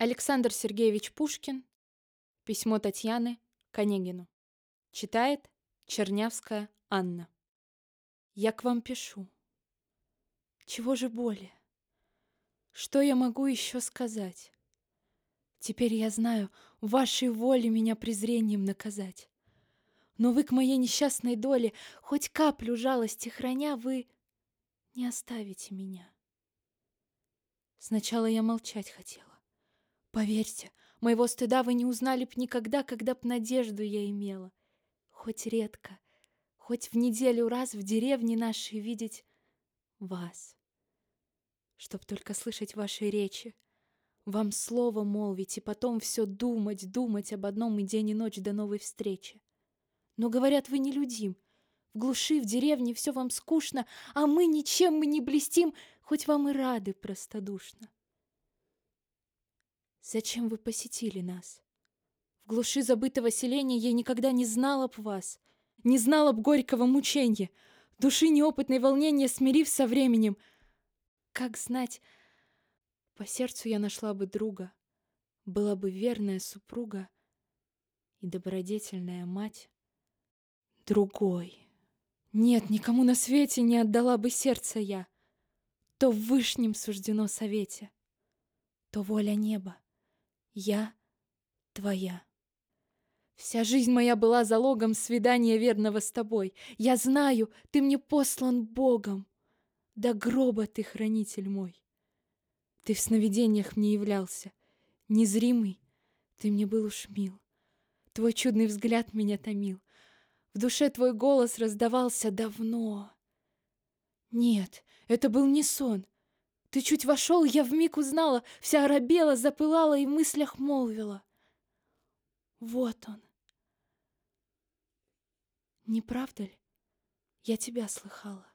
Александр Сергеевич Пушкин. Письмо Татьяны к Онегину. Читает Чернявская Анна. Я к вам пишу. Чего же более? Что я могу еще сказать? Теперь я знаю, вашей воле меня презрением наказать. Но вы к моей несчастной доле, хоть каплю жалости храня, вы не оставите меня. Сначала я молчать хотела. Поверьте, моего стыда вы не узнали б никогда, когда б надежду я имела. Хоть редко, хоть в неделю раз в деревне нашей видеть вас. Чтоб только слышать ваши речи, вам слово молвить и потом все думать, думать об одном и день и ночь до новой встречи. Но, говорят, вы не людим. В глуши, в деревне все вам скучно, а мы ничем мы не блестим, хоть вам и рады простодушно. Зачем вы посетили нас? В глуши забытого селения я никогда не знала б вас, не знала б горького мучения, души неопытной волнения смирив со временем. Как знать, по сердцу я нашла бы друга, была бы верная супруга и добродетельная мать. Другой. Нет, никому на свете не отдала бы сердце я. То в вышнем суждено совете, то воля неба. Я твоя. Вся жизнь моя была залогом свидания верного с тобой. Я знаю, ты мне послан Богом. До гроба ты хранитель мой. Ты в сновидениях мне являлся. Незримый, ты мне был уж мил. Твой чудный взгляд меня томил. В душе твой голос раздавался давно. Нет, это был не сон — ты чуть вошел, я вмиг узнала, вся оробела, запылала и в мыслях молвила. Вот он. Не правда ли? Я тебя слыхала.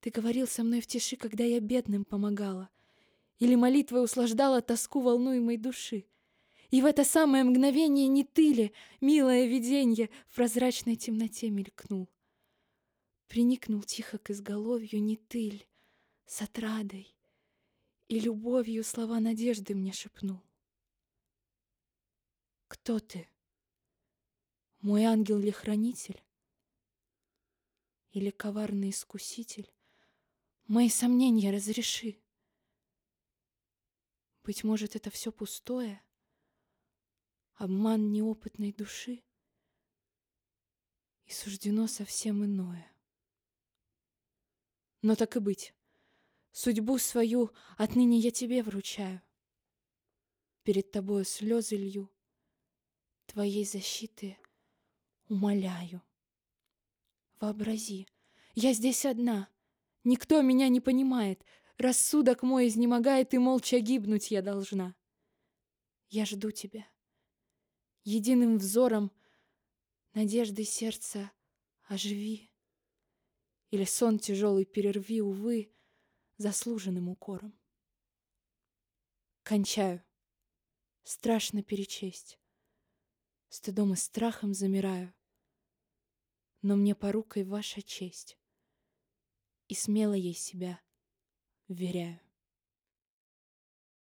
Ты говорил со мной в тиши, когда я бедным помогала, или молитвой услаждала тоску волнуемой души. И в это самое мгновение не ты ли, милое виденье, в прозрачной темноте мелькнул? Приникнул тихо к изголовью не ты ли, с отрадой и любовью слова надежды мне шепнул. Кто ты? Мой ангел ли хранитель? Или коварный искуситель? Мои сомнения разреши. Быть может, это все пустое, обман неопытной души, и суждено совсем иное. Но так и быть. Судьбу свою отныне я тебе вручаю. Перед тобою слезы лью, Твоей защиты умоляю. Вообрази, я здесь одна, Никто меня не понимает, Рассудок мой изнемогает, И молча гибнуть я должна. Я жду тебя. Единым взором Надежды сердца оживи. Или сон тяжелый перерви, увы, заслуженным укором. Кончаю. Страшно перечесть. Стыдом и страхом замираю. Но мне порукой ваша честь. И смело ей себя вверяю.